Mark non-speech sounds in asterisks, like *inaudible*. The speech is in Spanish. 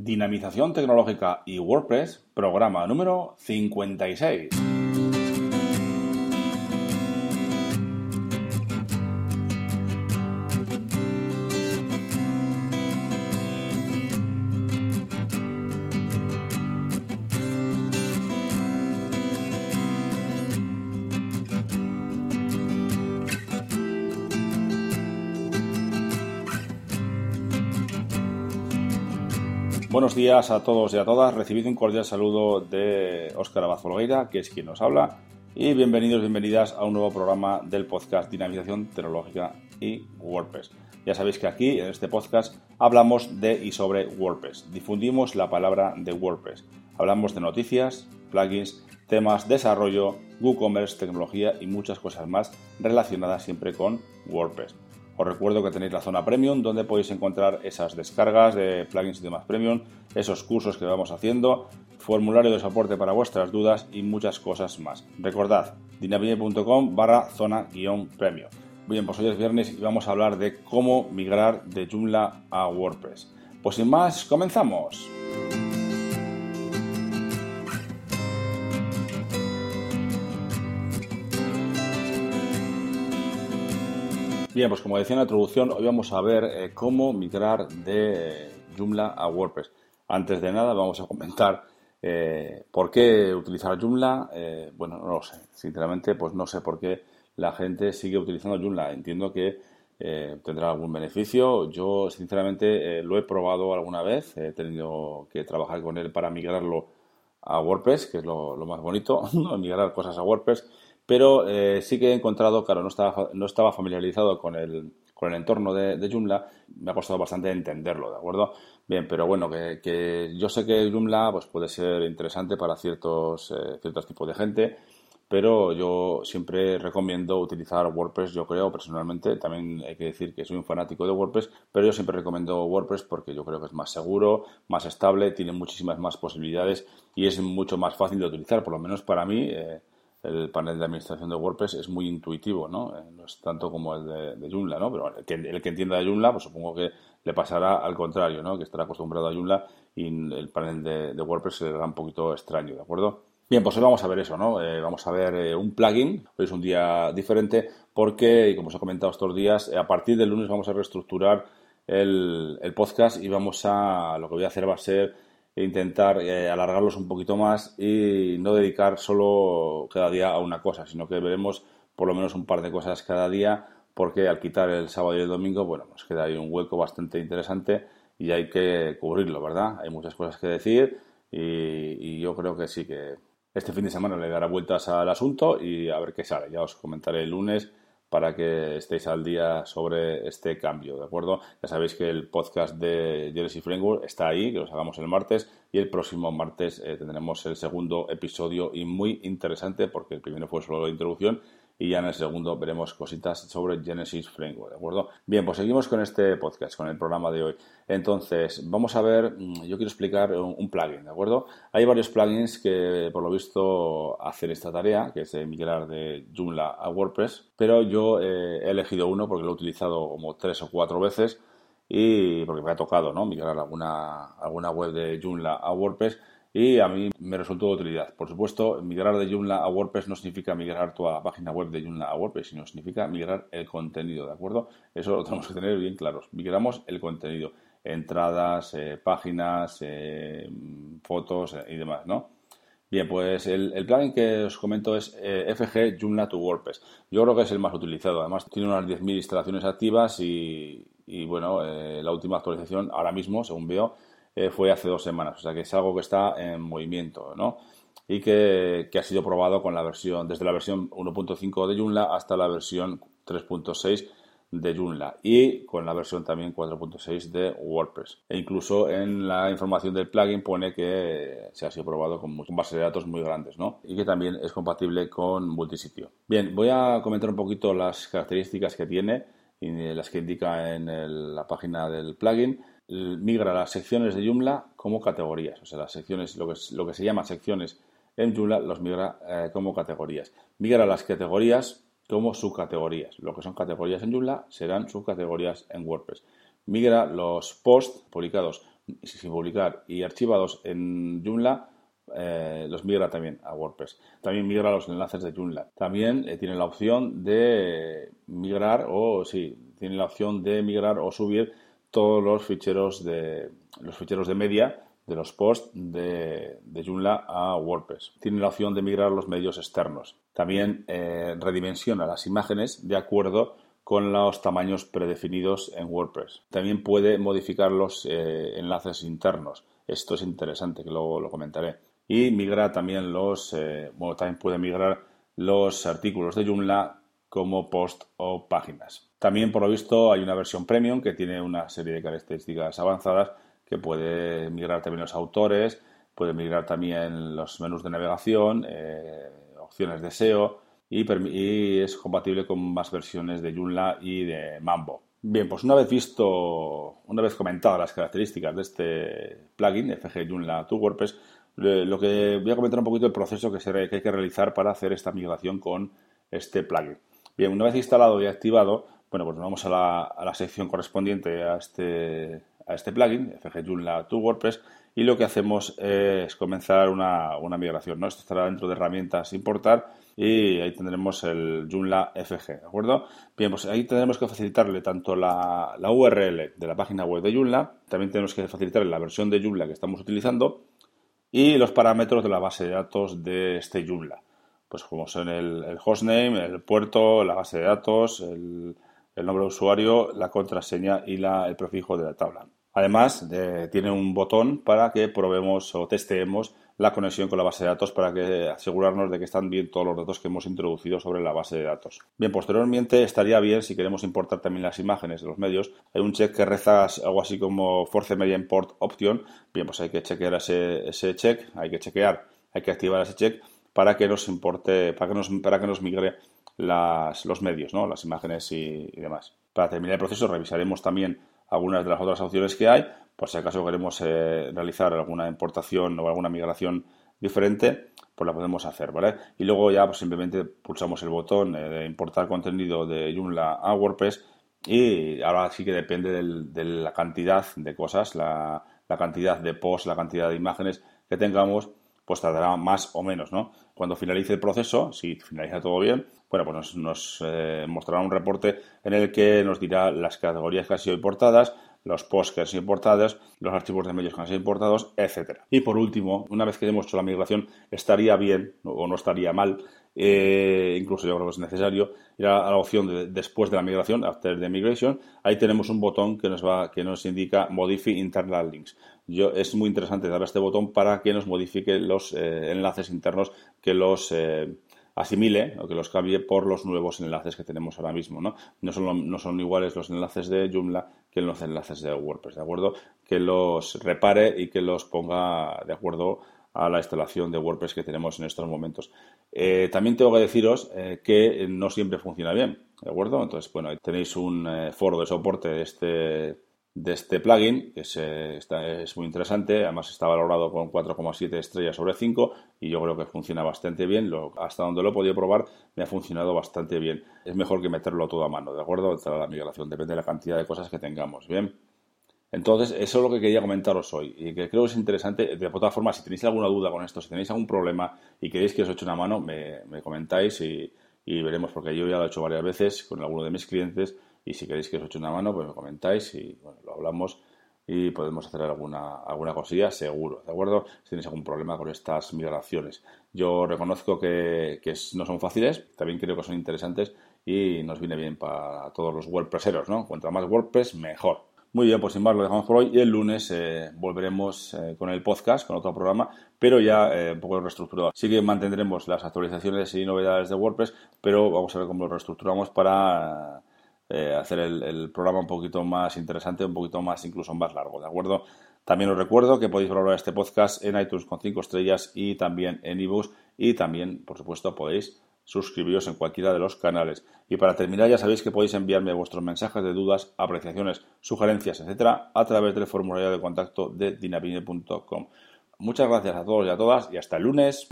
Dinamización tecnológica y WordPress, programa número 56. Buenos días a todos y a todas. Recibido un cordial saludo de Óscar Abad Folgueira, que es quien nos habla, y bienvenidos, bienvenidas a un nuevo programa del podcast Dinamización Tecnológica y WordPress. Ya sabéis que aquí, en este podcast, hablamos de y sobre WordPress. Difundimos la palabra de WordPress. Hablamos de noticias, plugins, temas, desarrollo, WooCommerce, tecnología y muchas cosas más relacionadas siempre con WordPress. Os recuerdo que tenéis la zona premium donde podéis encontrar esas descargas de plugins y demás premium, esos cursos que vamos haciendo, formulario de soporte para vuestras dudas y muchas cosas más. Recordad, dinamite.com barra zona guion premium. Bien, pues hoy es viernes y vamos a hablar de cómo migrar de Joomla a WordPress. Pues sin más, comenzamos. Bien, pues como decía en la introducción, hoy vamos a ver eh, cómo migrar de Joomla a WordPress. Antes de nada, vamos a comentar eh, por qué utilizar Joomla. Eh, bueno, no lo sé. Sinceramente, pues no sé por qué la gente sigue utilizando Joomla. Entiendo que tendrá algún beneficio. Yo, sinceramente, lo he probado alguna vez. He tenido que trabajar con él para migrarlo a WordPress, que es lo, más bonito, *laughs* migrar cosas a WordPress pero eh, sí que he encontrado, claro, no estaba, no estaba familiarizado con el, con el entorno de, Joomla, me ha costado bastante entenderlo, ¿de acuerdo? Bien, pero bueno, que, yo sé que Joomla pues, puede ser interesante para ciertos, eh, ciertos tipos de gente, pero yo siempre recomiendo utilizar WordPress, yo creo personalmente, también hay que decir que soy un fanático de WordPress, pero yo siempre recomiendo WordPress porque yo creo que es más seguro, más estable, tiene muchísimas más posibilidades y es mucho más fácil de utilizar, por lo menos para mí. Eh, el panel de administración de WordPress es muy intuitivo, ¿no? Eh, no es tanto como el de, de Joomla, ¿no? Pero el que, entienda de Joomla, pues supongo que le pasará al contrario, ¿no? Que estará acostumbrado a Joomla y el panel de, WordPress se le dará un poquito extraño, ¿de acuerdo? Bien, pues hoy vamos a ver eso, ¿no? Eh, vamos a ver eh, un plugin, hoy es un día diferente porque, como os he comentado estos días, a partir del lunes vamos a reestructurar el, el podcast y vamos a, lo que voy a hacer va a ser intentar eh, alargarlos un poquito más y no dedicar solo cada día a una cosa, sino que veremos por lo menos un par de cosas cada día, porque al quitar el sábado y el domingo, bueno, nos queda ahí un hueco bastante interesante y hay que cubrirlo, ¿verdad? Hay muchas cosas que decir y, y yo creo que sí que este fin de semana le dará vueltas al asunto y a ver qué sale. Ya os comentaré el lunes para que estéis al día sobre este cambio, ¿de acuerdo? Ya sabéis que el podcast de Jersey Framework está ahí, que los hagamos el martes, y el próximo martes eh, tendremos el segundo episodio y muy interesante porque el primero fue solo la introducción y ya en el segundo veremos cositas sobre Genesis Framework, ¿de acuerdo? Bien, pues seguimos con este podcast, con el programa de hoy. Entonces, vamos a ver, mm, yo quiero explicar un, plugin, ¿de acuerdo? Hay varios plugins que por lo visto hacen esta tarea, que es migrar de Joomla a WordPress, pero yo eh, he elegido uno porque lo he utilizado como tres o cuatro veces y porque me ha tocado, ¿no? Migrar alguna, alguna web de Joomla a WordPress y a mí me resultó de utilidad. Por supuesto, migrar de Joomla a WordPress no significa migrar la página web de Joomla a WordPress, sino significa migrar el contenido, ¿de acuerdo? Eso lo tenemos que tener bien claros. Migramos el contenido, entradas, eh, páginas, eh, fotos eh, y demás, ¿no? Bien, pues el, plugin que os comento es FG Joomla to WordPress. Yo creo que es el más utilizado. Además, tiene unas 10.000 instalaciones activas y, y bueno, la última actualización ahora mismo, según veo, eh, fue hace dos semanas. O sea que es algo que está en movimiento, ¿no? Y que, ha sido probado con la versión, desde la versión 1.5 de Joomla hasta la versión 3.6 de Joomla y con la versión también 4.6 de WordPress. E incluso en la información del plugin pone que se ha sido probado con, bases de datos muy grandes, ¿no? Y que también es compatible con multisitio. Bien, voy a comentar un poquito las características que tiene y las que indica en la página del plugin migra las secciones de Joomla como categorías. O sea, las secciones, lo que, lo que se llama secciones en Joomla, los migra eh, como categorías. Migra las categorías como subcategorías. Lo que son categorías en Joomla serán subcategorías en WordPress. Migra los posts publicados sin publicar y archivados en Joomla, eh, los migra también a WordPress. También migra los enlaces de Joomla. También eh, tiene la opción de migrar o sí, tiene la opción de migrar o subir todos los ficheros de los ficheros de media de los posts de, de Joomla a WordPress. Tiene la opción de migrar los medios externos. También eh, redimensiona las imágenes de acuerdo con los tamaños predefinidos en WordPress. También puede modificar los enlaces internos. Esto es interesante, que luego lo comentaré y migra también los, eh, bueno, también puede migrar los artículos de Joomla como post o páginas. También, por lo visto, hay una versión premium que tiene una serie de características avanzadas que puede migrar también los autores, puede migrar también los menús de navegación, eh, opciones de SEO y, es compatible con más versiones de Joomla y de Mambo. Bien, pues una vez visto, una vez comentadas las características de este plugin, FG Joomla to WordPress, lo que voy a comentar un poquito el proceso que, hay que realizar para hacer esta migración con este plugin. Bien, una vez instalado y activado, bueno, pues vamos a la, sección correspondiente a este, a este plugin, FG Joomla to WordPress, y lo que hacemos es comenzar una, migración. ¿no? Esto estará dentro de herramientas importar y ahí tendremos el Joomla FG, ¿de acuerdo? Bien, pues ahí tendremos que facilitarle tanto la, la URL de la página web de Joomla, también tenemos que facilitarle la versión de Joomla que estamos utilizando y los parámetros de la base de datos de este Joomla. Pues como son el, hostname, el puerto, la base de datos, el, nombre de usuario, la contraseña y el prefijo de la tabla. Además, tiene un botón para que probemos o testeemos la conexión con la base de datos para que asegurarnos de que están bien todos los datos que hemos introducido sobre la base de datos. Bien, posteriormente estaría bien si queremos importar también las imágenes de los medios. Hay un check que reza algo así como Force Media Import Option. Bien, pues hay que chequear ese, ese check, hay que chequear, hay que activar ese check para que nos importe, para que nos, para que nos migre las, los medios, las imágenes y, demás. Para terminar el proceso revisaremos también algunas de las otras opciones que hay, por si acaso queremos eh, realizar alguna importación o alguna migración diferente, pues la podemos hacer, ¿vale? Y luego ya pues, simplemente pulsamos el botón eh, de importar contenido de Joomla a WordPress y ahora sí que depende de la cantidad de cosas, la, cantidad de posts, la cantidad de imágenes que tengamos, pues tardará más o menos, ¿no? Cuando finalice el proceso, si finaliza todo bien, bueno, pues nos, eh, mostrará un reporte en el que nos dirá las categorías que han sido importadas, los posts que han sido importados, los archivos de medios que han sido importados, etcétera. Y por último, una vez que hemos hecho la migración, estaría bien o no estaría mal, eh, incluso yo creo que es necesario, ir a la opción de, después de la migración, after the migration, ahí tenemos un botón que nos va, que nos indica modify internal links. Yo, es muy interesante dar este botón para que nos modifique los eh, enlaces internos que los asimile o que los cambie por los nuevos enlaces que tenemos ahora mismo. ¿no? No, son, no son iguales los enlaces de Joomla que los enlaces de WordPress, ¿de acuerdo? Que los repare y que los ponga de acuerdo a la instalación de WordPress que tenemos en estos momentos. Eh, también tengo que deciros eh, que no siempre funciona bien, ¿de acuerdo? Entonces, bueno, tenéis un eh, foro de soporte de este de este plugin, que es, es muy interesante, además está valorado con 4,7 estrellas sobre 5 y yo creo que funciona bastante bien, lo, hasta donde lo he podido probar me ha funcionado bastante bien. Es mejor que meterlo todo a mano, ¿de acuerdo? Para la migración, depende de la cantidad de cosas que tengamos, ¿bien? Entonces, eso es lo que quería comentaros hoy y que creo que es interesante. De todas formas, si tenéis alguna duda con esto, si tenéis algún problema y queréis que os eche una mano, me, comentáis y, y veremos, porque yo ya lo he hecho varias veces con alguno de mis clientes y si queréis que os eche una mano, pues me comentáis y bueno, lo hablamos y podemos hacer alguna, alguna cosilla seguro, ¿de acuerdo? Si tenéis algún problema con estas migraciones. Yo reconozco que, no son fáciles, también creo que son interesantes y nos viene bien para todos los WordPresseros, ¿no? Cuanto más WordPress, mejor. Muy bien, pues sin más lo dejamos por hoy y el lunes eh, volveremos eh, con el podcast, con otro programa, pero ya eh, un poco reestructurado. Sí que mantendremos las actualizaciones y novedades de WordPress, pero vamos a ver cómo lo reestructuramos para eh, hacer el, programa un poquito más interesante, un poquito más, incluso más largo, ¿de acuerdo? También os recuerdo que podéis valorar este podcast en iTunes con 5 estrellas y también en ebooks y también, por supuesto, podéis suscribiros en cualquiera de los canales. Y para terminar, ya sabéis que podéis enviarme vuestros mensajes de dudas, apreciaciones, sugerencias, etcétera, a través del formulario de contacto de dinapine.com. Muchas gracias a todos y a todas y hasta el lunes.